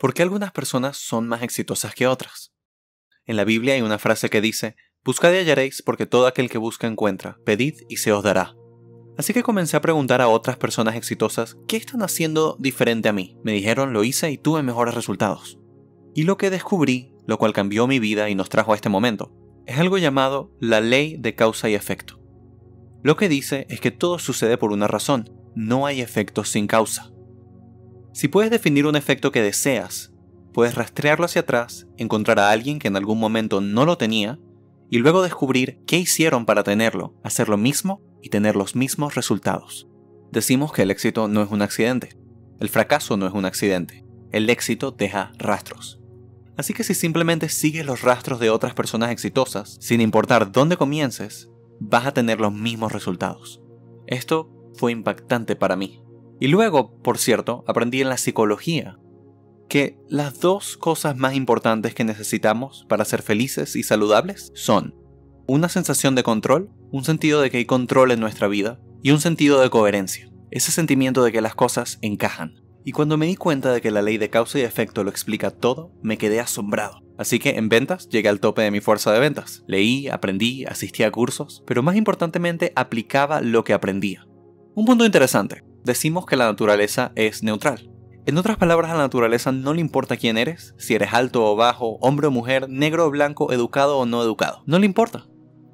¿Por qué algunas personas son más exitosas que otras? En la Biblia hay una frase que dice, Buscad y hallaréis porque todo aquel que busca encuentra, pedid y se os dará. Así que comencé a preguntar a otras personas exitosas qué están haciendo diferente a mí. Me dijeron lo hice y tuve mejores resultados. Y lo que descubrí, lo cual cambió mi vida y nos trajo a este momento, es algo llamado la ley de causa y efecto. Lo que dice es que todo sucede por una razón, no hay efectos sin causa. Si puedes definir un efecto que deseas, puedes rastrearlo hacia atrás, encontrar a alguien que en algún momento no lo tenía, y luego descubrir qué hicieron para tenerlo, hacer lo mismo y tener los mismos resultados. Decimos que el éxito no es un accidente. El fracaso no es un accidente. El éxito deja rastros. Así que si simplemente sigues los rastros de otras personas exitosas, sin importar dónde comiences, vas a tener los mismos resultados. Esto fue impactante para mí. Y luego, por cierto, aprendí en la psicología que las dos cosas más importantes que necesitamos para ser felices y saludables son una sensación de control, un sentido de que hay control en nuestra vida y un sentido de coherencia, ese sentimiento de que las cosas encajan. Y cuando me di cuenta de que la ley de causa y efecto lo explica todo, me quedé asombrado. Así que en ventas llegué al tope de mi fuerza de ventas. Leí, aprendí, asistí a cursos, pero más importantemente aplicaba lo que aprendía. Un punto interesante decimos que la naturaleza es neutral. En otras palabras, a la naturaleza no le importa quién eres, si eres alto o bajo, hombre o mujer, negro o blanco, educado o no educado. No le importa.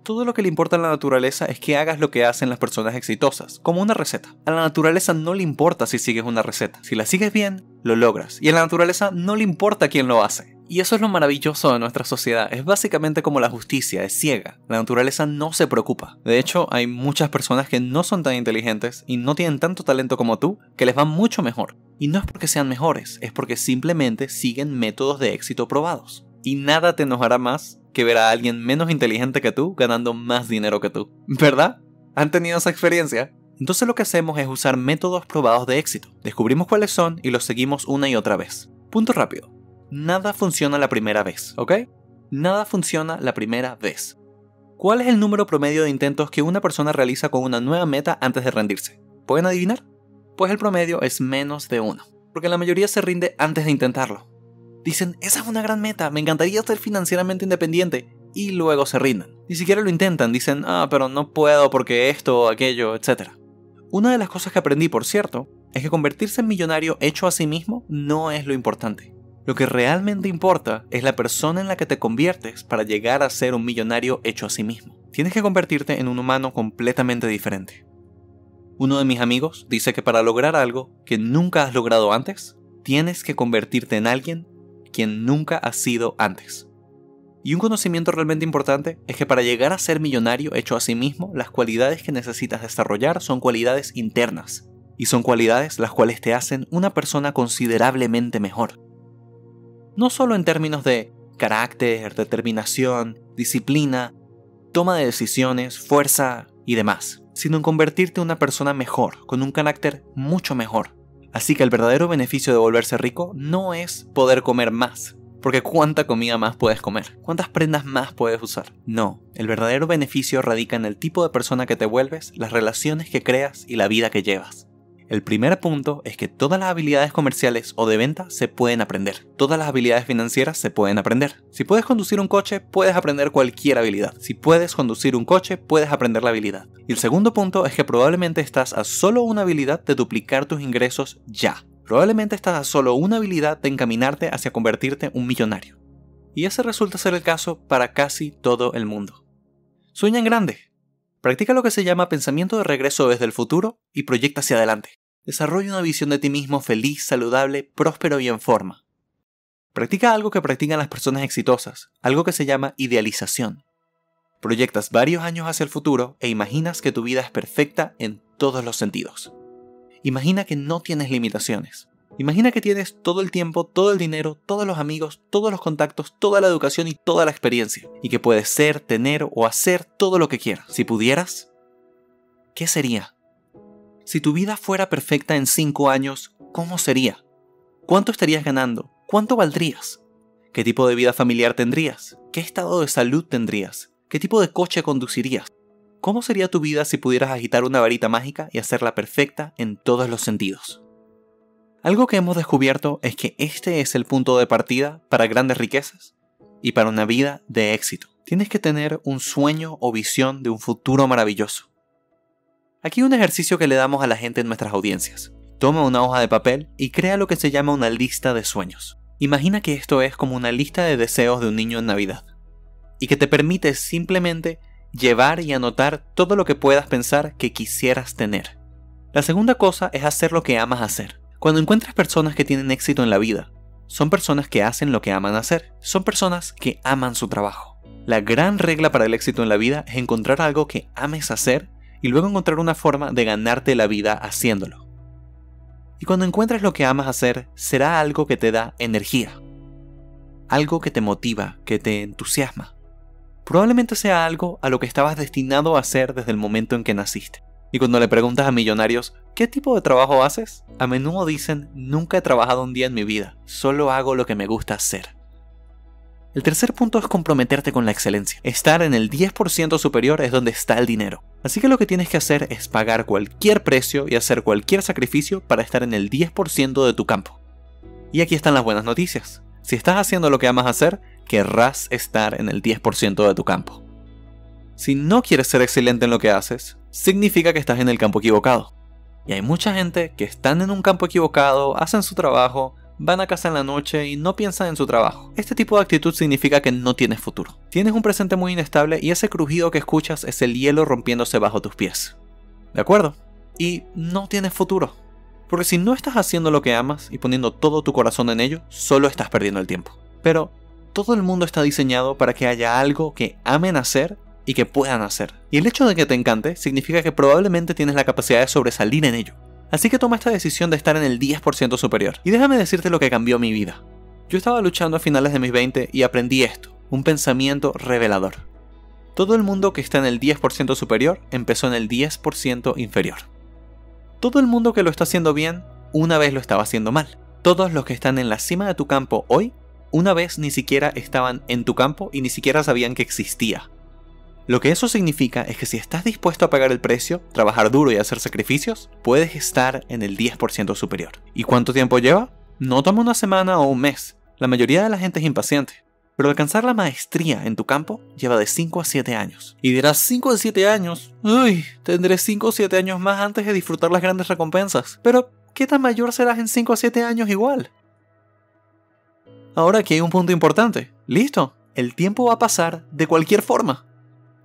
Todo lo que le importa a la naturaleza es que hagas lo que hacen las personas exitosas, como una receta. A la naturaleza no le importa si sigues una receta. Si la sigues bien, lo logras. Y a la naturaleza no le importa quién lo hace. Y eso es lo maravilloso de nuestra sociedad. Es básicamente como la justicia, es ciega. La naturaleza no se preocupa. De hecho, hay muchas personas que no son tan inteligentes y no tienen tanto talento como tú que les va mucho mejor. Y no es porque sean mejores, es porque simplemente siguen métodos de éxito probados. Y nada te enojará más que ver a alguien menos inteligente que tú ganando más dinero que tú. ¿Verdad? ¿Han tenido esa experiencia? Entonces lo que hacemos es usar métodos probados de éxito. Descubrimos cuáles son y los seguimos una y otra vez. Punto rápido nada funciona la primera vez, ¿ok? Nada funciona la primera vez. ¿Cuál es el número promedio de intentos que una persona realiza con una nueva meta antes de rendirse? ¿Pueden adivinar? Pues el promedio es menos de uno, porque la mayoría se rinde antes de intentarlo. Dicen, esa es una gran meta, me encantaría ser financieramente independiente, y luego se rinden. Ni siquiera lo intentan, dicen, ah, pero no puedo porque esto aquello, etc. Una de las cosas que aprendí, por cierto, es que convertirse en millonario hecho a sí mismo no es lo importante. Lo que realmente importa es la persona en la que te conviertes para llegar a ser un millonario hecho a sí mismo. Tienes que convertirte en un humano completamente diferente. Uno de mis amigos dice que para lograr algo que nunca has logrado antes, tienes que convertirte en alguien quien nunca has sido antes. Y un conocimiento realmente importante es que para llegar a ser millonario hecho a sí mismo, las cualidades que necesitas desarrollar son cualidades internas. Y son cualidades las cuales te hacen una persona considerablemente mejor no solo en términos de carácter, determinación, disciplina, toma de decisiones, fuerza y demás, sino en convertirte en una persona mejor, con un carácter mucho mejor. Así que el verdadero beneficio de volverse rico no es poder comer más, porque ¿cuánta comida más puedes comer? ¿Cuántas prendas más puedes usar? No, el verdadero beneficio radica en el tipo de persona que te vuelves, las relaciones que creas y la vida que llevas. El primer punto es que todas las habilidades comerciales o de venta se pueden aprender. Todas las habilidades financieras se pueden aprender. Si puedes conducir un coche, puedes aprender cualquier habilidad. Si puedes conducir un coche, puedes aprender la habilidad. Y el segundo punto es que probablemente estás a solo una habilidad de duplicar tus ingresos ya. Probablemente estás a solo una habilidad de encaminarte hacia convertirte un millonario. Y ese resulta ser el caso para casi todo el mundo. Sueña grande, Practica lo que se llama pensamiento de regreso desde el futuro y proyecta hacia adelante. Desarrolla una visión de ti mismo feliz, saludable, próspero y en forma. Practica algo que practican las personas exitosas, algo que se llama idealización. Proyectas varios años hacia el futuro e imaginas que tu vida es perfecta en todos los sentidos. Imagina que no tienes limitaciones. Imagina que tienes todo el tiempo, todo el dinero, todos los amigos, todos los contactos, toda la educación y toda la experiencia. Y que puedes ser, tener o hacer todo lo que quieras. Si pudieras, ¿qué sería? Si tu vida fuera perfecta en 5 años, ¿cómo sería? ¿Cuánto estarías ganando? ¿Cuánto valdrías? ¿Qué tipo de vida familiar tendrías? ¿Qué estado de salud tendrías? ¿Qué tipo de coche conducirías? ¿Cómo sería tu vida si pudieras agitar una varita mágica y hacerla perfecta en todos los sentidos? Algo que hemos descubierto es que este es el punto de partida para grandes riquezas y para una vida de éxito. Tienes que tener un sueño o visión de un futuro maravilloso. Aquí un ejercicio que le damos a la gente en nuestras audiencias. Toma una hoja de papel y crea lo que se llama una lista de sueños. Imagina que esto es como una lista de deseos de un niño en Navidad y que te permite simplemente llevar y anotar todo lo que puedas pensar que quisieras tener. La segunda cosa es hacer lo que amas hacer. Cuando encuentras personas que tienen éxito en la vida, son personas que hacen lo que aman hacer, son personas que aman su trabajo. La gran regla para el éxito en la vida es encontrar algo que ames hacer y luego encontrar una forma de ganarte la vida haciéndolo. Y cuando encuentres lo que amas hacer, será algo que te da energía, algo que te motiva, que te entusiasma probablemente sea algo a lo que estabas destinado a hacer desde el momento en que naciste. Y cuando le preguntas a millonarios, ¿qué tipo de trabajo haces? A menudo dicen, nunca he trabajado un día en mi vida, solo hago lo que me gusta hacer. El tercer punto es comprometerte con la excelencia. Estar en el 10% superior es donde está el dinero. Así que lo que tienes que hacer es pagar cualquier precio y hacer cualquier sacrificio para estar en el 10% de tu campo. Y aquí están las buenas noticias. Si estás haciendo lo que amas hacer, querrás estar en el 10% de tu campo. Si no quieres ser excelente en lo que haces, significa que estás en el campo equivocado. Y hay mucha gente que están en un campo equivocado, hacen su trabajo, van a casa en la noche y no piensan en su trabajo. Este tipo de actitud significa que no tienes futuro. Tienes un presente muy inestable y ese crujido que escuchas es el hielo rompiéndose bajo tus pies. ¿De acuerdo? Y no tienes futuro. Porque si no estás haciendo lo que amas y poniendo todo tu corazón en ello, solo estás perdiendo el tiempo. Pero todo el mundo está diseñado para que haya algo que amen hacer y que puedan hacer. Y el hecho de que te encante significa que probablemente tienes la capacidad de sobresalir en ello. Así que toma esta decisión de estar en el 10% superior. Y déjame decirte lo que cambió mi vida. Yo estaba luchando a finales de mis 20 y aprendí esto, un pensamiento revelador. Todo el mundo que está en el 10% superior empezó en el 10% inferior. Todo el mundo que lo está haciendo bien, una vez lo estaba haciendo mal. Todos los que están en la cima de tu campo hoy una vez ni siquiera estaban en tu campo y ni siquiera sabían que existía. Lo que eso significa es que si estás dispuesto a pagar el precio, trabajar duro y hacer sacrificios, puedes estar en el 10% superior. ¿Y cuánto tiempo lleva? No toma una semana o un mes. La mayoría de la gente es impaciente. Pero alcanzar la maestría en tu campo lleva de 5 a 7 años. Y dirás 5 a 7 años. Uy, tendré 5 o 7 años más antes de disfrutar las grandes recompensas. Pero, ¿qué tan mayor serás en 5 a 7 años igual? Ahora aquí hay un punto importante. Listo, el tiempo va a pasar de cualquier forma.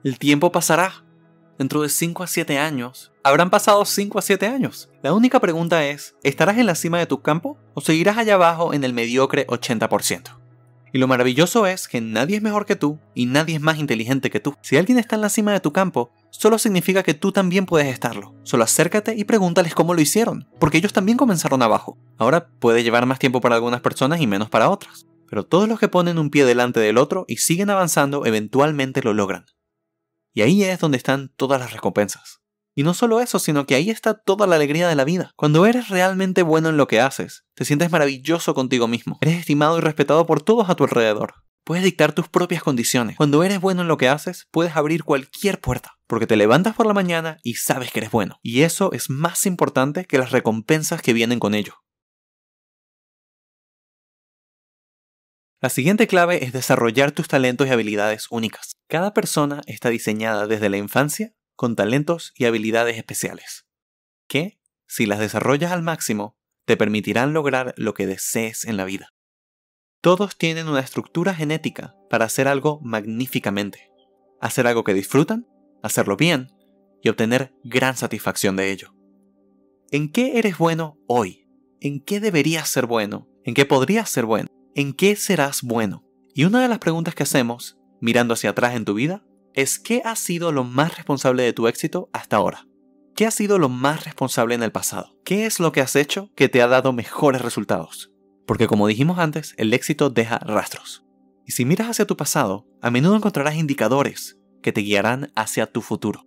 El tiempo pasará. Dentro de 5 a 7 años, habrán pasado 5 a 7 años. La única pregunta es, ¿estarás en la cima de tu campo o seguirás allá abajo en el mediocre 80%? Y lo maravilloso es que nadie es mejor que tú y nadie es más inteligente que tú. Si alguien está en la cima de tu campo, solo significa que tú también puedes estarlo. Solo acércate y pregúntales cómo lo hicieron, porque ellos también comenzaron abajo. Ahora puede llevar más tiempo para algunas personas y menos para otras, pero todos los que ponen un pie delante del otro y siguen avanzando eventualmente lo logran. Y ahí es donde están todas las recompensas. Y no solo eso, sino que ahí está toda la alegría de la vida. Cuando eres realmente bueno en lo que haces, te sientes maravilloso contigo mismo. Eres estimado y respetado por todos a tu alrededor. Puedes dictar tus propias condiciones. Cuando eres bueno en lo que haces, puedes abrir cualquier puerta, porque te levantas por la mañana y sabes que eres bueno. Y eso es más importante que las recompensas que vienen con ello. La siguiente clave es desarrollar tus talentos y habilidades únicas. Cada persona está diseñada desde la infancia con talentos y habilidades especiales, que, si las desarrollas al máximo, te permitirán lograr lo que desees en la vida. Todos tienen una estructura genética para hacer algo magníficamente, hacer algo que disfrutan, hacerlo bien y obtener gran satisfacción de ello. ¿En qué eres bueno hoy? ¿En qué deberías ser bueno? ¿En qué podrías ser bueno? ¿En qué serás bueno? Y una de las preguntas que hacemos, mirando hacia atrás en tu vida, es ¿qué ha sido lo más responsable de tu éxito hasta ahora? ¿Qué ha sido lo más responsable en el pasado? ¿Qué es lo que has hecho que te ha dado mejores resultados? Porque como dijimos antes, el éxito deja rastros. Y si miras hacia tu pasado, a menudo encontrarás indicadores que te guiarán hacia tu futuro.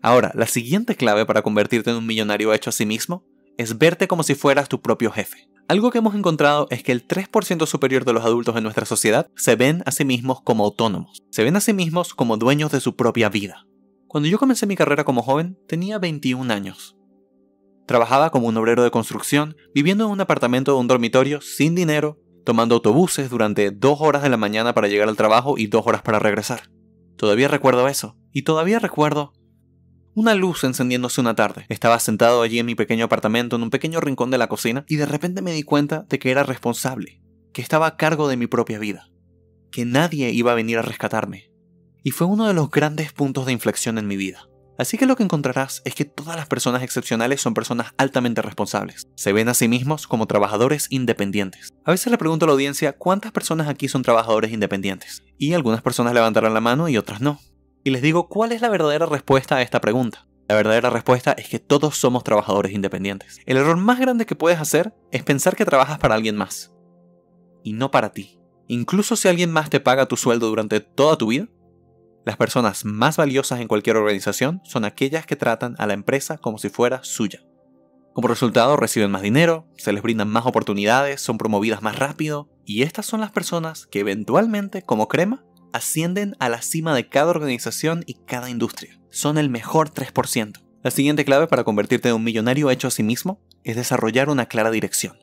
Ahora, la siguiente clave para convertirte en un millonario hecho a sí mismo es verte como si fueras tu propio jefe. Algo que hemos encontrado es que el 3% superior de los adultos en nuestra sociedad se ven a sí mismos como autónomos, se ven a sí mismos como dueños de su propia vida. Cuando yo comencé mi carrera como joven, tenía 21 años. Trabajaba como un obrero de construcción, viviendo en un apartamento de un dormitorio sin dinero, tomando autobuses durante dos horas de la mañana para llegar al trabajo y dos horas para regresar. Todavía recuerdo eso, y todavía recuerdo una luz encendiéndose una tarde. Estaba sentado allí en mi pequeño apartamento, en un pequeño rincón de la cocina, y de repente me di cuenta de que era responsable, que estaba a cargo de mi propia vida, que nadie iba a venir a rescatarme. Y fue uno de los grandes puntos de inflexión en mi vida. Así que lo que encontrarás es que todas las personas excepcionales son personas altamente responsables. Se ven a sí mismos como trabajadores independientes. A veces le pregunto a la audiencia cuántas personas aquí son trabajadores independientes. Y algunas personas levantarán la mano y otras no y les digo cuál es la verdadera respuesta a esta pregunta. La verdadera respuesta es que todos somos trabajadores independientes. El error más grande que puedes hacer es pensar que trabajas para alguien más. Y no para ti. Incluso si alguien más te paga tu sueldo durante toda tu vida, las personas más valiosas en cualquier organización son aquellas que tratan a la empresa como si fuera suya. Como resultado reciben más dinero, se les brindan más oportunidades, son promovidas más rápido, y estas son las personas que eventualmente, como crema, ascienden a la cima de cada organización y cada industria. Son el mejor 3%. La siguiente clave para convertirte en un millonario hecho a sí mismo es desarrollar una clara dirección.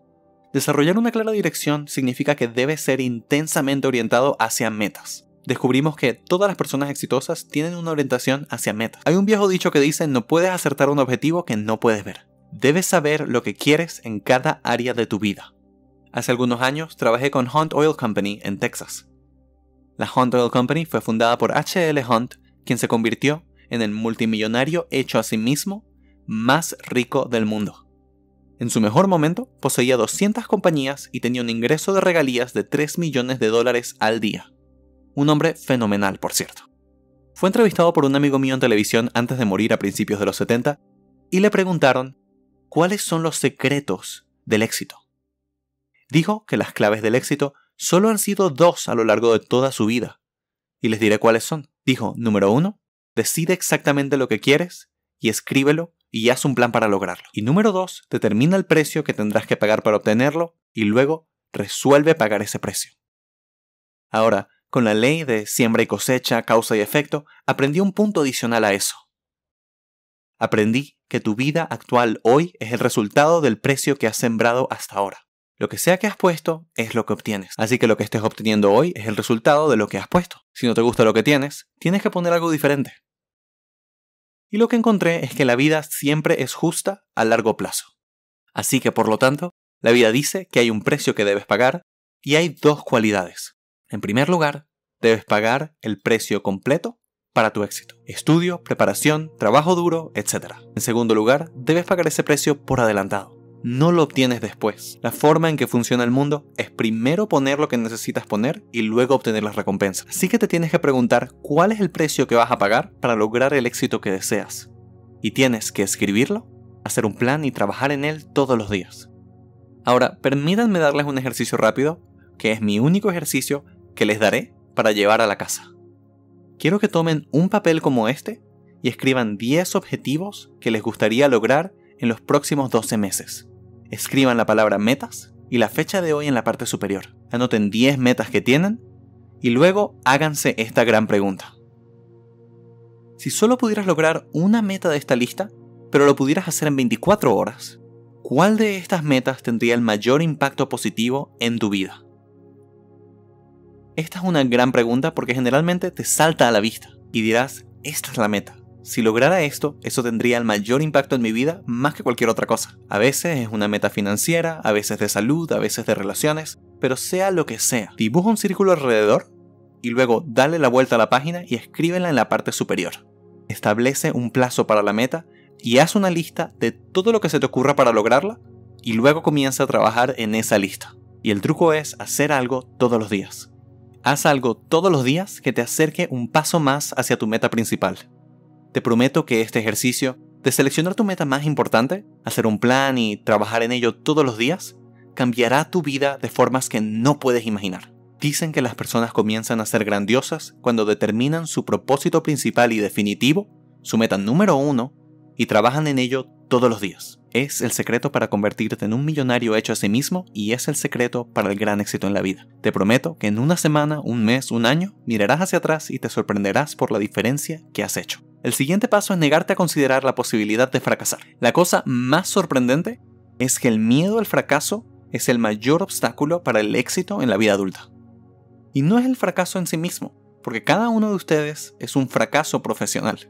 Desarrollar una clara dirección significa que debes ser intensamente orientado hacia metas. Descubrimos que todas las personas exitosas tienen una orientación hacia metas. Hay un viejo dicho que dice no puedes acertar un objetivo que no puedes ver. Debes saber lo que quieres en cada área de tu vida. Hace algunos años trabajé con Hunt Oil Company en Texas. La Hunt Oil Company fue fundada por H.L. Hunt, quien se convirtió en el multimillonario hecho a sí mismo más rico del mundo. En su mejor momento, poseía 200 compañías y tenía un ingreso de regalías de 3 millones de dólares al día. Un hombre fenomenal, por cierto. Fue entrevistado por un amigo mío en televisión antes de morir a principios de los 70 y le preguntaron cuáles son los secretos del éxito. Dijo que las claves del éxito Solo han sido dos a lo largo de toda su vida. Y les diré cuáles son. Dijo, número uno, decide exactamente lo que quieres y escríbelo y haz un plan para lograrlo. Y número dos, determina el precio que tendrás que pagar para obtenerlo y luego resuelve pagar ese precio. Ahora, con la ley de siembra y cosecha, causa y efecto, aprendí un punto adicional a eso. Aprendí que tu vida actual hoy es el resultado del precio que has sembrado hasta ahora. Lo que sea que has puesto es lo que obtienes. Así que lo que estés obteniendo hoy es el resultado de lo que has puesto. Si no te gusta lo que tienes, tienes que poner algo diferente. Y lo que encontré es que la vida siempre es justa a largo plazo. Así que por lo tanto, la vida dice que hay un precio que debes pagar y hay dos cualidades. En primer lugar, debes pagar el precio completo para tu éxito. Estudio, preparación, trabajo duro, etc. En segundo lugar, debes pagar ese precio por adelantado no lo obtienes después. La forma en que funciona el mundo es primero poner lo que necesitas poner y luego obtener las recompensas. Así que te tienes que preguntar cuál es el precio que vas a pagar para lograr el éxito que deseas. Y tienes que escribirlo, hacer un plan y trabajar en él todos los días. Ahora, permítanme darles un ejercicio rápido, que es mi único ejercicio que les daré para llevar a la casa. Quiero que tomen un papel como este y escriban 10 objetivos que les gustaría lograr en los próximos 12 meses. Escriban la palabra metas y la fecha de hoy en la parte superior. Anoten 10 metas que tienen y luego háganse esta gran pregunta. Si solo pudieras lograr una meta de esta lista, pero lo pudieras hacer en 24 horas, ¿cuál de estas metas tendría el mayor impacto positivo en tu vida? Esta es una gran pregunta porque generalmente te salta a la vista y dirás, esta es la meta. Si lograra esto, eso tendría el mayor impacto en mi vida más que cualquier otra cosa. A veces es una meta financiera, a veces de salud, a veces de relaciones, pero sea lo que sea, dibuja un círculo alrededor y luego dale la vuelta a la página y escríbela en la parte superior. Establece un plazo para la meta y haz una lista de todo lo que se te ocurra para lograrla y luego comienza a trabajar en esa lista. Y el truco es hacer algo todos los días. Haz algo todos los días que te acerque un paso más hacia tu meta principal. Te prometo que este ejercicio de seleccionar tu meta más importante, hacer un plan y trabajar en ello todos los días, cambiará tu vida de formas que no puedes imaginar. Dicen que las personas comienzan a ser grandiosas cuando determinan su propósito principal y definitivo, su meta número uno, y trabajan en ello todos los días. Es el secreto para convertirte en un millonario hecho a sí mismo y es el secreto para el gran éxito en la vida. Te prometo que en una semana, un mes, un año, mirarás hacia atrás y te sorprenderás por la diferencia que has hecho. El siguiente paso es negarte a considerar la posibilidad de fracasar. La cosa más sorprendente es que el miedo al fracaso es el mayor obstáculo para el éxito en la vida adulta. Y no es el fracaso en sí mismo, porque cada uno de ustedes es un fracaso profesional.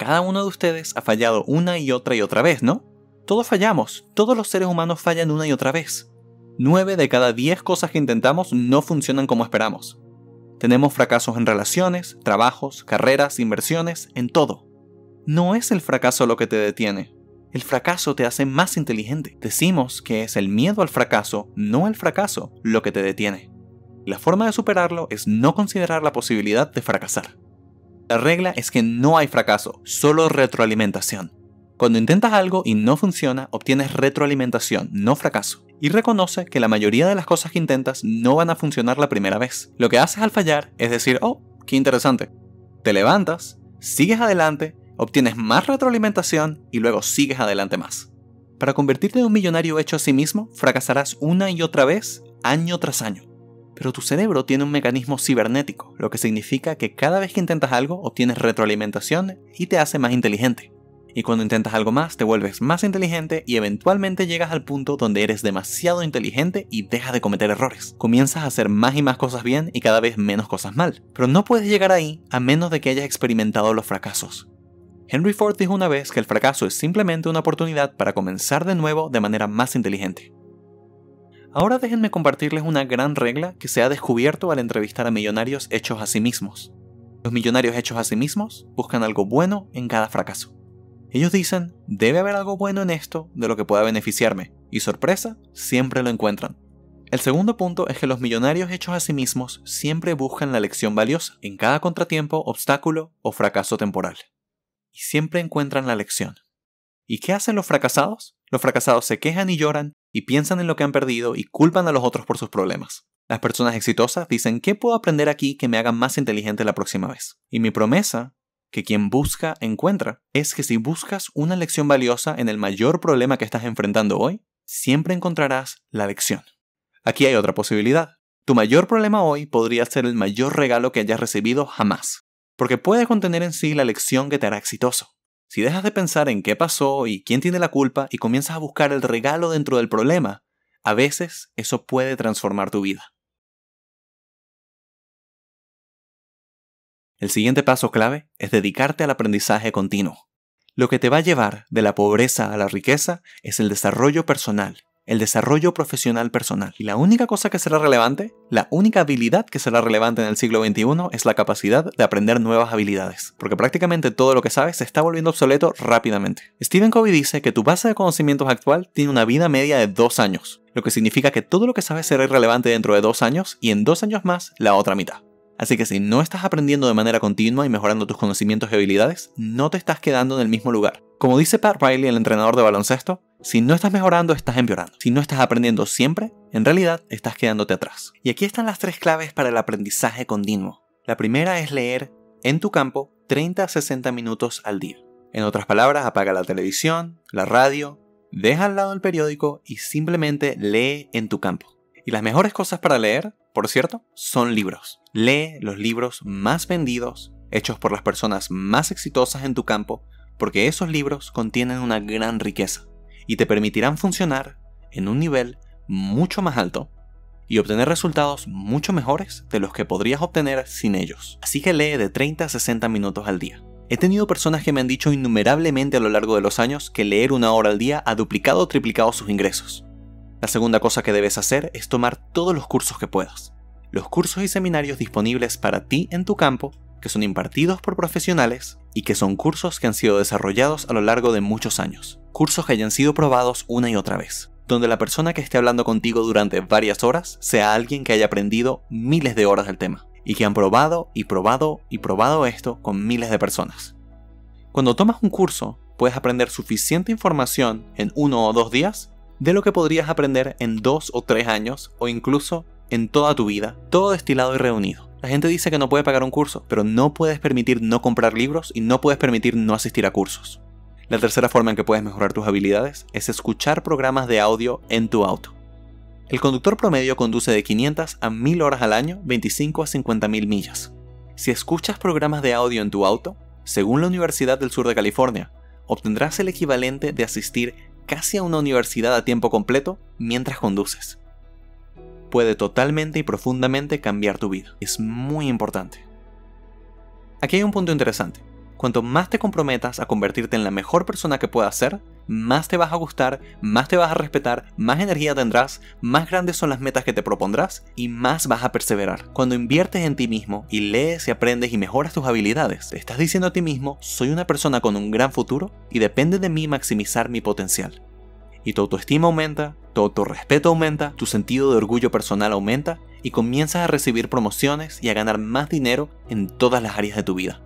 Cada uno de ustedes ha fallado una y otra y otra vez, ¿no? Todos fallamos, todos los seres humanos fallan una y otra vez. 9 de cada 10 cosas que intentamos no funcionan como esperamos. Tenemos fracasos en relaciones, trabajos, carreras, inversiones, en todo. No es el fracaso lo que te detiene. El fracaso te hace más inteligente. Decimos que es el miedo al fracaso, no el fracaso, lo que te detiene. La forma de superarlo es no considerar la posibilidad de fracasar. La regla es que no hay fracaso, solo retroalimentación. Cuando intentas algo y no funciona, obtienes retroalimentación, no fracaso y reconoce que la mayoría de las cosas que intentas no van a funcionar la primera vez. Lo que haces al fallar es decir, oh, qué interesante. Te levantas, sigues adelante, obtienes más retroalimentación y luego sigues adelante más. Para convertirte en un millonario hecho a sí mismo, fracasarás una y otra vez, año tras año. Pero tu cerebro tiene un mecanismo cibernético, lo que significa que cada vez que intentas algo obtienes retroalimentación y te hace más inteligente. Y cuando intentas algo más, te vuelves más inteligente y eventualmente llegas al punto donde eres demasiado inteligente y dejas de cometer errores. Comienzas a hacer más y más cosas bien y cada vez menos cosas mal. Pero no puedes llegar ahí a menos de que hayas experimentado los fracasos. Henry Ford dijo una vez que el fracaso es simplemente una oportunidad para comenzar de nuevo de manera más inteligente. Ahora déjenme compartirles una gran regla que se ha descubierto al entrevistar a millonarios hechos a sí mismos. Los millonarios hechos a sí mismos buscan algo bueno en cada fracaso. Ellos dicen, debe haber algo bueno en esto de lo que pueda beneficiarme, y sorpresa, siempre lo encuentran. El segundo punto es que los millonarios hechos a sí mismos siempre buscan la lección valiosa en cada contratiempo, obstáculo o fracaso temporal. Y siempre encuentran la lección. ¿Y qué hacen los fracasados? Los fracasados se quejan y lloran y piensan en lo que han perdido y culpan a los otros por sus problemas. Las personas exitosas dicen, ¿qué puedo aprender aquí que me haga más inteligente la próxima vez? Y mi promesa que quien busca encuentra, es que si buscas una lección valiosa en el mayor problema que estás enfrentando hoy, siempre encontrarás la lección. Aquí hay otra posibilidad. Tu mayor problema hoy podría ser el mayor regalo que hayas recibido jamás, porque puede contener en sí la lección que te hará exitoso. Si dejas de pensar en qué pasó y quién tiene la culpa y comienzas a buscar el regalo dentro del problema, a veces eso puede transformar tu vida. El siguiente paso clave es dedicarte al aprendizaje continuo. Lo que te va a llevar de la pobreza a la riqueza es el desarrollo personal, el desarrollo profesional personal. Y la única cosa que será relevante, la única habilidad que será relevante en el siglo XXI es la capacidad de aprender nuevas habilidades, porque prácticamente todo lo que sabes se está volviendo obsoleto rápidamente. Stephen Covey dice que tu base de conocimientos actual tiene una vida media de dos años, lo que significa que todo lo que sabes será irrelevante dentro de dos años y en dos años más la otra mitad. Así que si no estás aprendiendo de manera continua y mejorando tus conocimientos y habilidades, no te estás quedando en el mismo lugar. Como dice Pat Riley, el entrenador de baloncesto, si no estás mejorando, estás empeorando. Si no estás aprendiendo siempre, en realidad estás quedándote atrás. Y aquí están las tres claves para el aprendizaje continuo. La primera es leer en tu campo 30 a 60 minutos al día. En otras palabras, apaga la televisión, la radio, deja al lado el periódico y simplemente lee en tu campo. Y las mejores cosas para leer, por cierto, son libros. Lee los libros más vendidos, hechos por las personas más exitosas en tu campo, porque esos libros contienen una gran riqueza y te permitirán funcionar en un nivel mucho más alto y obtener resultados mucho mejores de los que podrías obtener sin ellos. Así que lee de 30 a 60 minutos al día. He tenido personas que me han dicho innumerablemente a lo largo de los años que leer una hora al día ha duplicado o triplicado sus ingresos. La segunda cosa que debes hacer es tomar todos los cursos que puedas. Los cursos y seminarios disponibles para ti en tu campo, que son impartidos por profesionales y que son cursos que han sido desarrollados a lo largo de muchos años, cursos que hayan sido probados una y otra vez, donde la persona que esté hablando contigo durante varias horas sea alguien que haya aprendido miles de horas del tema, y que han probado y probado y probado esto con miles de personas. Cuando tomas un curso, puedes aprender suficiente información en uno o dos días de lo que podrías aprender en dos o tres años o incluso en toda tu vida, todo destilado y reunido. La gente dice que no puede pagar un curso, pero no puedes permitir no comprar libros y no puedes permitir no asistir a cursos. La tercera forma en que puedes mejorar tus habilidades es escuchar programas de audio en tu auto. El conductor promedio conduce de 500 a 1000 horas al año, 25 a 50 mil millas. Si escuchas programas de audio en tu auto, según la Universidad del Sur de California, obtendrás el equivalente de asistir casi a una universidad a tiempo completo mientras conduces. Puede totalmente y profundamente cambiar tu vida. Es muy importante. Aquí hay un punto interesante. Cuanto más te comprometas a convertirte en la mejor persona que puedas ser, más te vas a gustar, más te vas a respetar, más energía tendrás, más grandes son las metas que te propondrás y más vas a perseverar. Cuando inviertes en ti mismo y lees y aprendes y mejoras tus habilidades, estás diciendo a ti mismo, soy una persona con un gran futuro y depende de mí maximizar mi potencial. Y tu autoestima aumenta, tu autorrespeto aumenta, tu sentido de orgullo personal aumenta y comienzas a recibir promociones y a ganar más dinero en todas las áreas de tu vida.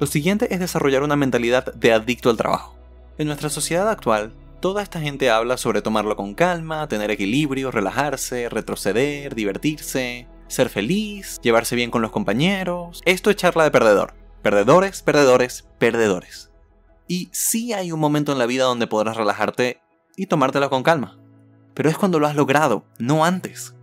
Lo siguiente es desarrollar una mentalidad de adicto al trabajo. En nuestra sociedad actual, toda esta gente habla sobre tomarlo con calma, tener equilibrio, relajarse, retroceder, divertirse, ser feliz, llevarse bien con los compañeros. Esto es charla de perdedor. Perdedores, perdedores, perdedores. Y sí hay un momento en la vida donde podrás relajarte y tomártelo con calma. Pero es cuando lo has logrado, no antes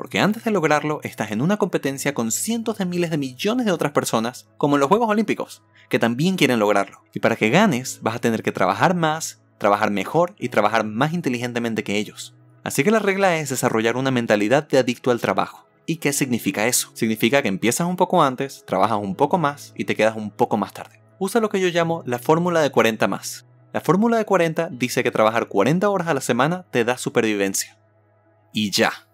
porque antes de lograrlo estás en una competencia con cientos de miles de millones de otras personas, como en los Juegos Olímpicos, que también quieren lograrlo. Y para que ganes vas a tener que trabajar más, trabajar mejor y trabajar más inteligentemente que ellos. Así que la regla es desarrollar una mentalidad de adicto al trabajo. ¿Y qué significa eso? Significa que empiezas un poco antes, trabajas un poco más y te quedas un poco más tarde. Usa lo que yo llamo la fórmula de 40 más. La fórmula de 40 dice que trabajar 40 horas a la semana te da supervivencia. Y ya.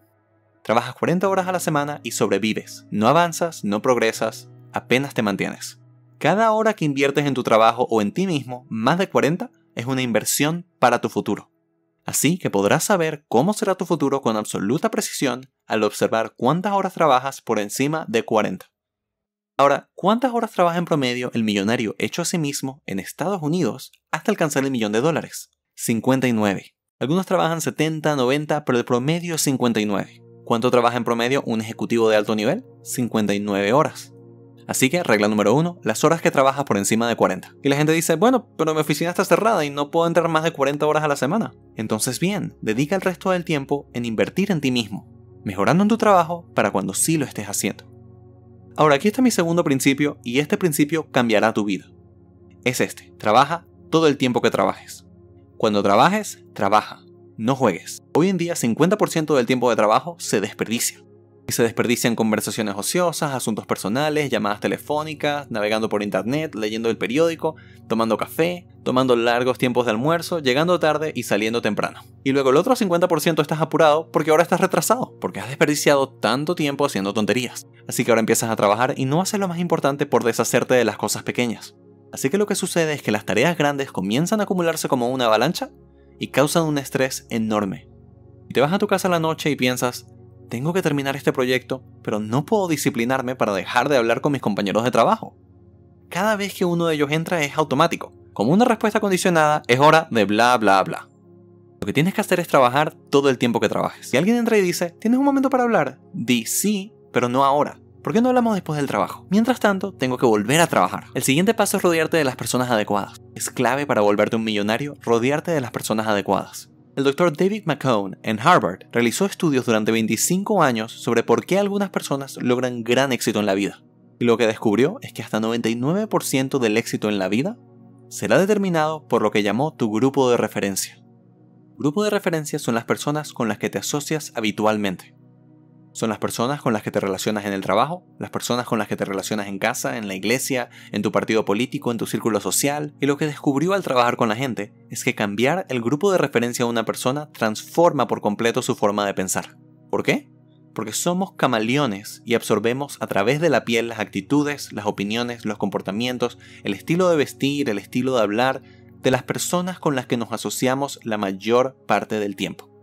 Trabajas 40 horas a la semana y sobrevives. No avanzas, no progresas, apenas te mantienes. Cada hora que inviertes en tu trabajo o en ti mismo, más de 40, es una inversión para tu futuro. Así que podrás saber cómo será tu futuro con absoluta precisión al observar cuántas horas trabajas por encima de 40. Ahora, ¿cuántas horas trabaja en promedio el millonario hecho a sí mismo en Estados Unidos hasta alcanzar el millón de dólares? 59. Algunos trabajan 70, 90, pero el promedio es 59. ¿Cuánto trabaja en promedio un ejecutivo de alto nivel? 59 horas. Así que, regla número uno, las horas que trabajas por encima de 40. Y la gente dice, bueno, pero mi oficina está cerrada y no puedo entrar más de 40 horas a la semana. Entonces bien, dedica el resto del tiempo en invertir en ti mismo, mejorando en tu trabajo para cuando sí lo estés haciendo. Ahora, aquí está mi segundo principio y este principio cambiará tu vida. Es este, trabaja todo el tiempo que trabajes. Cuando trabajes, trabaja no juegues. Hoy en día 50% del tiempo de trabajo se desperdicia. Y se desperdician conversaciones ociosas, asuntos personales, llamadas telefónicas, navegando por internet, leyendo el periódico, tomando café, tomando largos tiempos de almuerzo, llegando tarde y saliendo temprano. Y luego el otro 50% estás apurado porque ahora estás retrasado, porque has desperdiciado tanto tiempo haciendo tonterías. Así que ahora empiezas a trabajar y no haces lo más importante por deshacerte de las cosas pequeñas. Así que lo que sucede es que las tareas grandes comienzan a acumularse como una avalancha y causan un estrés enorme. Te vas a tu casa la noche y piensas, tengo que terminar este proyecto, pero no puedo disciplinarme para dejar de hablar con mis compañeros de trabajo. Cada vez que uno de ellos entra es automático. Como una respuesta condicionada, es hora de bla bla bla. Lo que tienes que hacer es trabajar todo el tiempo que trabajes. Si alguien entra y dice, ¿tienes un momento para hablar? Di sí, pero no ahora. ¿Por qué no hablamos después del trabajo? Mientras tanto, tengo que volver a trabajar. El siguiente paso es rodearte de las personas adecuadas. Es clave para volverte un millonario rodearte de las personas adecuadas. El doctor David McCone en Harvard realizó estudios durante 25 años sobre por qué algunas personas logran gran éxito en la vida. Y lo que descubrió es que hasta 99% del éxito en la vida será determinado por lo que llamó tu grupo de referencia. Grupo de referencia son las personas con las que te asocias habitualmente. Son las personas con las que te relacionas en el trabajo, las personas con las que te relacionas en casa, en la iglesia, en tu partido político, en tu círculo social. Y lo que descubrió al trabajar con la gente es que cambiar el grupo de referencia de una persona transforma por completo su forma de pensar. ¿Por qué? Porque somos camaleones y absorbemos a través de la piel las actitudes, las opiniones, los comportamientos, el estilo de vestir, el estilo de hablar de las personas con las que nos asociamos la mayor parte del tiempo.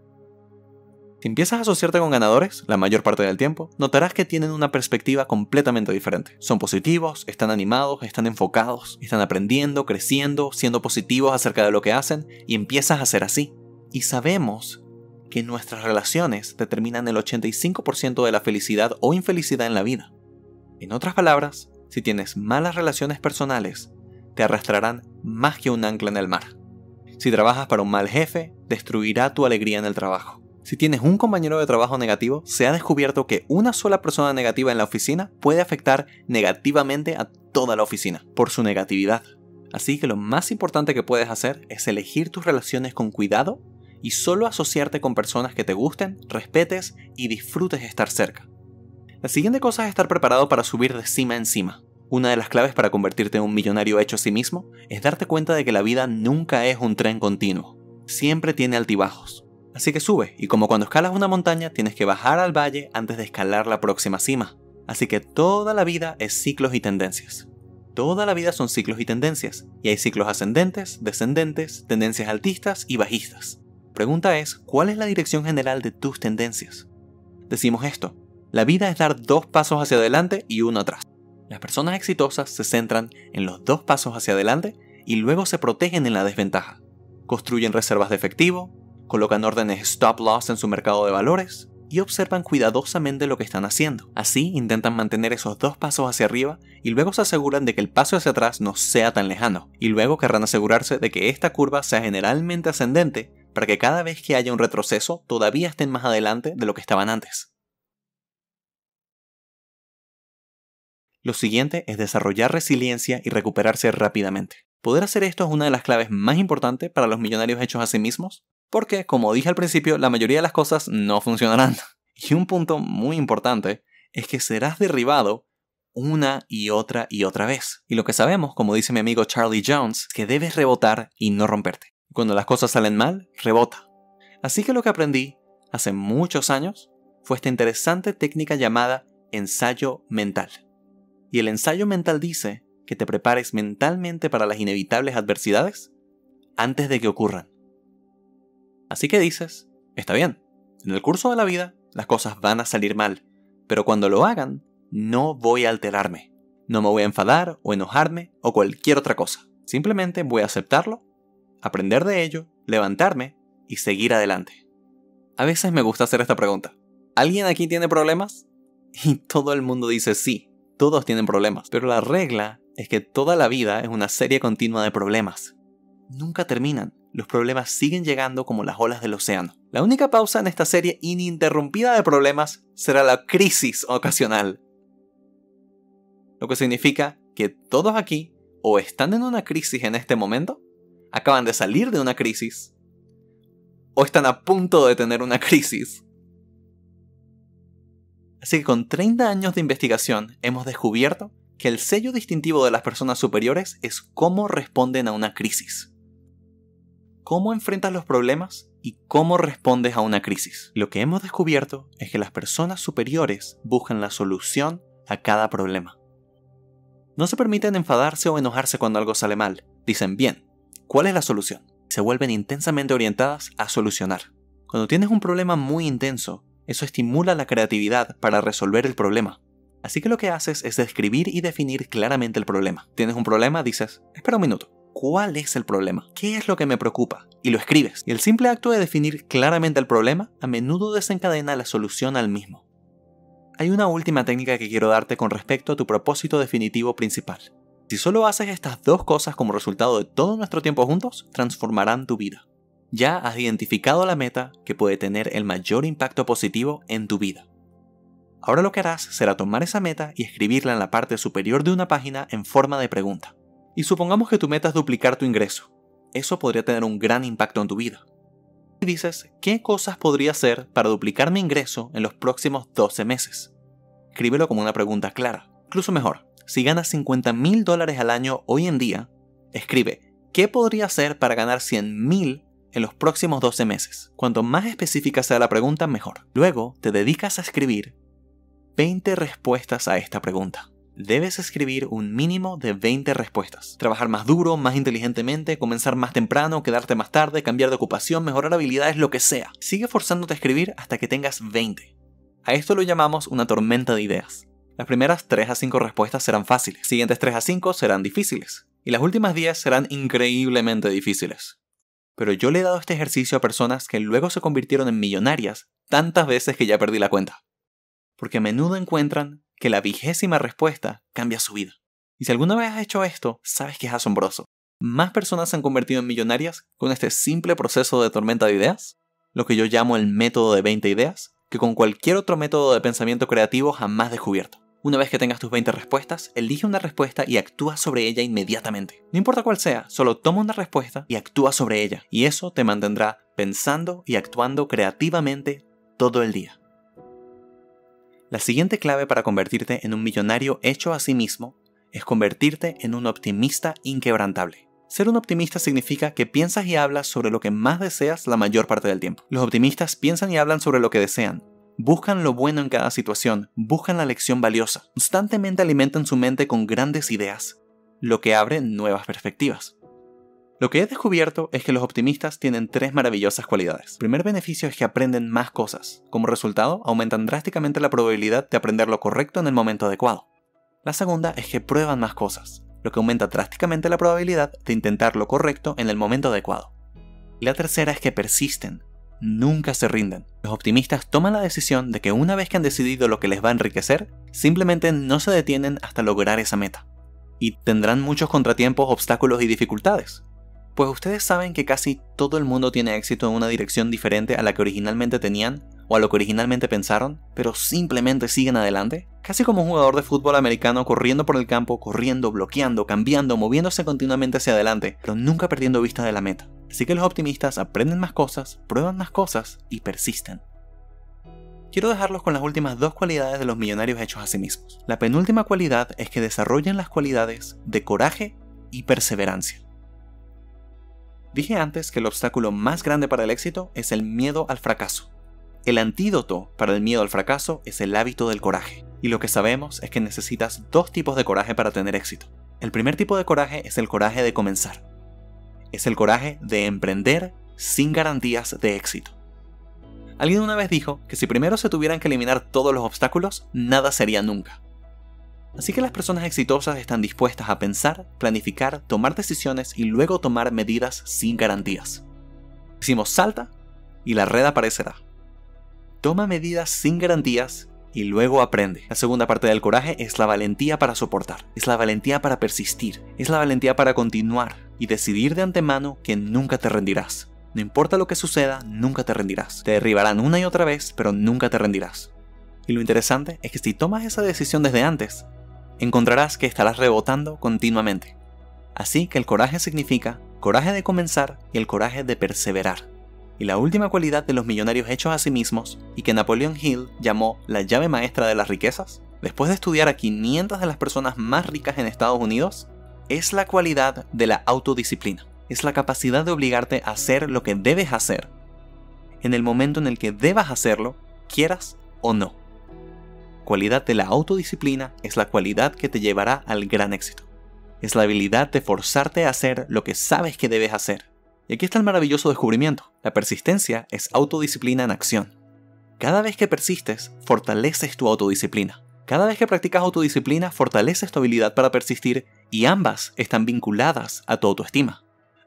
Si empiezas a asociarte con ganadores, la mayor parte del tiempo, notarás que tienen una perspectiva completamente diferente. Son positivos, están animados, están enfocados, están aprendiendo, creciendo, siendo positivos acerca de lo que hacen y empiezas a ser así. Y sabemos que nuestras relaciones determinan el 85% de la felicidad o infelicidad en la vida. En otras palabras, si tienes malas relaciones personales, te arrastrarán más que un ancla en el mar. Si trabajas para un mal jefe, destruirá tu alegría en el trabajo. Si tienes un compañero de trabajo negativo, se ha descubierto que una sola persona negativa en la oficina puede afectar negativamente a toda la oficina por su negatividad. Así que lo más importante que puedes hacer es elegir tus relaciones con cuidado y solo asociarte con personas que te gusten, respetes y disfrutes estar cerca. La siguiente cosa es estar preparado para subir de cima en cima. Una de las claves para convertirte en un millonario hecho a sí mismo es darte cuenta de que la vida nunca es un tren continuo. Siempre tiene altibajos. Así que sube, y como cuando escalas una montaña tienes que bajar al valle antes de escalar la próxima cima. Así que toda la vida es ciclos y tendencias. Toda la vida son ciclos y tendencias, y hay ciclos ascendentes, descendentes, tendencias altistas y bajistas. Pregunta es, ¿cuál es la dirección general de tus tendencias? Decimos esto, la vida es dar dos pasos hacia adelante y uno atrás. Las personas exitosas se centran en los dos pasos hacia adelante y luego se protegen en la desventaja. Construyen reservas de efectivo, colocan órdenes stop loss en su mercado de valores y observan cuidadosamente lo que están haciendo. Así intentan mantener esos dos pasos hacia arriba y luego se aseguran de que el paso hacia atrás no sea tan lejano. Y luego querrán asegurarse de que esta curva sea generalmente ascendente para que cada vez que haya un retroceso todavía estén más adelante de lo que estaban antes. Lo siguiente es desarrollar resiliencia y recuperarse rápidamente. Poder hacer esto es una de las claves más importantes para los millonarios hechos a sí mismos, porque, como dije al principio, la mayoría de las cosas no funcionarán. Y un punto muy importante es que serás derribado una y otra y otra vez. Y lo que sabemos, como dice mi amigo Charlie Jones, es que debes rebotar y no romperte. Cuando las cosas salen mal, rebota. Así que lo que aprendí hace muchos años fue esta interesante técnica llamada ensayo mental. Y el ensayo mental dice que te prepares mentalmente para las inevitables adversidades antes de que ocurran. Así que dices, está bien, en el curso de la vida las cosas van a salir mal, pero cuando lo hagan, no voy a alterarme. No me voy a enfadar o enojarme o cualquier otra cosa. Simplemente voy a aceptarlo, aprender de ello, levantarme y seguir adelante. A veces me gusta hacer esta pregunta. ¿Alguien aquí tiene problemas? Y todo el mundo dice sí, todos tienen problemas. Pero la regla es que toda la vida es una serie continua de problemas. Nunca terminan los problemas siguen llegando como las olas del océano. La única pausa en esta serie ininterrumpida de problemas será la crisis ocasional. Lo que significa que todos aquí o están en una crisis en este momento, acaban de salir de una crisis, o están a punto de tener una crisis. Así que con 30 años de investigación hemos descubierto que el sello distintivo de las personas superiores es cómo responden a una crisis cómo enfrentas los problemas y cómo respondes a una crisis. Lo que hemos descubierto es que las personas superiores buscan la solución a cada problema. No se permiten enfadarse o enojarse cuando algo sale mal. Dicen, bien, ¿cuál es la solución? Se vuelven intensamente orientadas a solucionar. Cuando tienes un problema muy intenso, eso estimula la creatividad para resolver el problema. Así que lo que haces es describir y definir claramente el problema. Tienes un problema, dices, espera un minuto, cuál es el problema, qué es lo que me preocupa, y lo escribes. Y el simple acto de definir claramente el problema a menudo desencadena la solución al mismo. Hay una última técnica que quiero darte con respecto a tu propósito definitivo principal. Si solo haces estas dos cosas como resultado de todo nuestro tiempo juntos, transformarán tu vida. Ya has identificado la meta que puede tener el mayor impacto positivo en tu vida. Ahora lo que harás será tomar esa meta y escribirla en la parte superior de una página en forma de pregunta. Y supongamos que tu meta es duplicar tu ingreso. Eso podría tener un gran impacto en tu vida. Y dices, ¿qué cosas podría hacer para duplicar mi ingreso en los próximos 12 meses? Escríbelo como una pregunta clara. Incluso mejor, si ganas 50 mil dólares al año hoy en día, escribe, ¿qué podría hacer para ganar 100 mil en los próximos 12 meses? Cuanto más específica sea la pregunta, mejor. Luego, te dedicas a escribir 20 respuestas a esta pregunta debes escribir un mínimo de 20 respuestas. Trabajar más duro, más inteligentemente, comenzar más temprano, quedarte más tarde, cambiar de ocupación, mejorar habilidades, lo que sea. Sigue forzándote a escribir hasta que tengas 20. A esto lo llamamos una tormenta de ideas. Las primeras 3 a 5 respuestas serán fáciles, siguientes 3 a 5 serán difíciles, y las últimas 10 serán increíblemente difíciles. Pero yo le he dado este ejercicio a personas que luego se convirtieron en millonarias tantas veces que ya perdí la cuenta. Porque a menudo encuentran que la vigésima respuesta cambia su vida. Y si alguna vez has hecho esto, sabes que es asombroso. Más personas se han convertido en millonarias con este simple proceso de tormenta de ideas. lo que yo llamo el método de 20 ideas, que con cualquier otro método de pensamiento creativo jamás descubierto. Una vez que tengas tus 20 respuestas, elige una respuesta y actúa sobre ella inmediatamente. No importa cuál sea, solo toma una respuesta y actúa sobre ella, y eso te mantendrá pensando y actuando creativamente todo el día. La siguiente clave para convertirte en un millonario hecho a sí mismo es convertirte en un optimista inquebrantable. Ser un optimista significa que piensas y hablas sobre lo que más deseas la mayor parte del tiempo. Los optimistas piensan y hablan sobre lo que desean. Buscan lo bueno en cada situación, buscan la lección valiosa, constantemente alimentan su mente con grandes ideas, lo que abre nuevas perspectivas. Lo que he descubierto es que los optimistas tienen tres maravillosas cualidades. El primer beneficio es que aprenden más cosas. Como resultado, aumentan drásticamente la probabilidad de aprender lo correcto en el momento adecuado. La segunda es que prueban más cosas, lo que aumenta drásticamente la probabilidad de intentar lo correcto en el momento adecuado. Y la tercera es que persisten, nunca se rinden. Los optimistas toman la decisión de que una vez que han decidido lo que les va a enriquecer, simplemente no se detienen hasta lograr esa meta. Y tendrán muchos contratiempos, obstáculos y dificultades, pues ustedes saben que casi todo el mundo tiene éxito en una dirección diferente a la que originalmente tenían o a lo que originalmente pensaron, pero simplemente siguen adelante. Casi como un jugador de fútbol americano corriendo por el campo, corriendo, bloqueando, cambiando, moviéndose continuamente hacia adelante, pero nunca perdiendo vista de la meta. Así que los optimistas aprenden más cosas, prueban más cosas y persisten. Quiero dejarlos con las últimas dos cualidades de los millonarios hechos a sí mismos. La penúltima cualidad es que desarrollen las cualidades de coraje y perseverancia. Dije antes que el obstáculo más grande para el éxito es el miedo al fracaso. El antídoto para el miedo al fracaso es el hábito del coraje. Y lo que sabemos es que necesitas dos tipos de coraje para tener éxito. El primer tipo de coraje es el coraje de comenzar. Es el coraje de emprender sin garantías de éxito. Alguien una vez dijo que si primero se tuvieran que eliminar todos los obstáculos, nada sería nunca. Así que las personas exitosas están dispuestas a pensar, planificar, tomar decisiones y luego tomar medidas sin garantías. Decimos salta y la red aparecerá. Toma medidas sin garantías y luego aprende. La segunda parte del coraje es la valentía para soportar, es la valentía para persistir, es la valentía para continuar y decidir de antemano que nunca te rendirás. No importa lo que suceda, nunca te rendirás. Te derribarán una y otra vez, pero nunca te rendirás. Y lo interesante es que si tomas esa decisión desde antes, encontrarás que estarás rebotando continuamente. Así que el coraje significa coraje de comenzar y el coraje de perseverar. Y la última cualidad de los millonarios hechos a sí mismos, y que Napoleon Hill llamó la llave maestra de las riquezas, después de estudiar a 500 de las personas más ricas en Estados Unidos, es la cualidad de la autodisciplina. Es la capacidad de obligarte a hacer lo que debes hacer en el momento en el que debas hacerlo, quieras o no cualidad de la autodisciplina es la cualidad que te llevará al gran éxito. Es la habilidad de forzarte a hacer lo que sabes que debes hacer. Y aquí está el maravilloso descubrimiento. La persistencia es autodisciplina en acción. Cada vez que persistes, fortaleces tu autodisciplina. Cada vez que practicas autodisciplina, fortaleces tu habilidad para persistir y ambas están vinculadas a tu autoestima.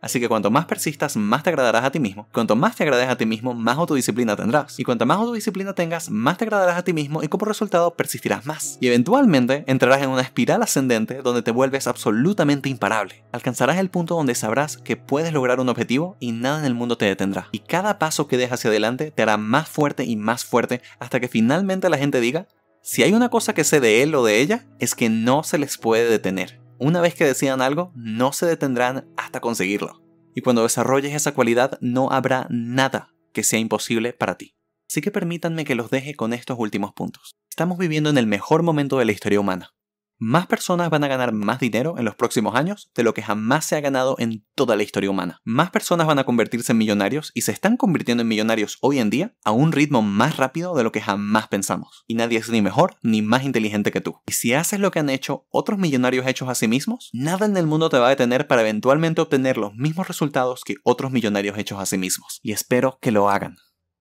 Así que cuanto más persistas, más te agradarás a ti mismo. Cuanto más te agrades a ti mismo, más autodisciplina tendrás. Y cuanto más autodisciplina tengas, más te agradarás a ti mismo y como resultado persistirás más. Y eventualmente entrarás en una espiral ascendente donde te vuelves absolutamente imparable. Alcanzarás el punto donde sabrás que puedes lograr un objetivo y nada en el mundo te detendrá. Y cada paso que des hacia adelante te hará más fuerte y más fuerte hasta que finalmente la gente diga, si hay una cosa que sé de él o de ella, es que no se les puede detener. Una vez que decidan algo, no se detendrán hasta conseguirlo. Y cuando desarrolles esa cualidad, no habrá nada que sea imposible para ti. Así que permítanme que los deje con estos últimos puntos. Estamos viviendo en el mejor momento de la historia humana más personas van a ganar más dinero en los próximos años de lo que jamás se ha ganado en toda la historia humana. Más personas van a convertirse en millonarios y se están convirtiendo en millonarios hoy en día a un ritmo más rápido de lo que jamás pensamos. Y nadie es ni mejor ni más inteligente que tú. Y si haces lo que han hecho otros millonarios hechos a sí mismos, nada en el mundo te va a detener para eventualmente obtener los mismos resultados que otros millonarios hechos a sí mismos. Y espero que lo hagan.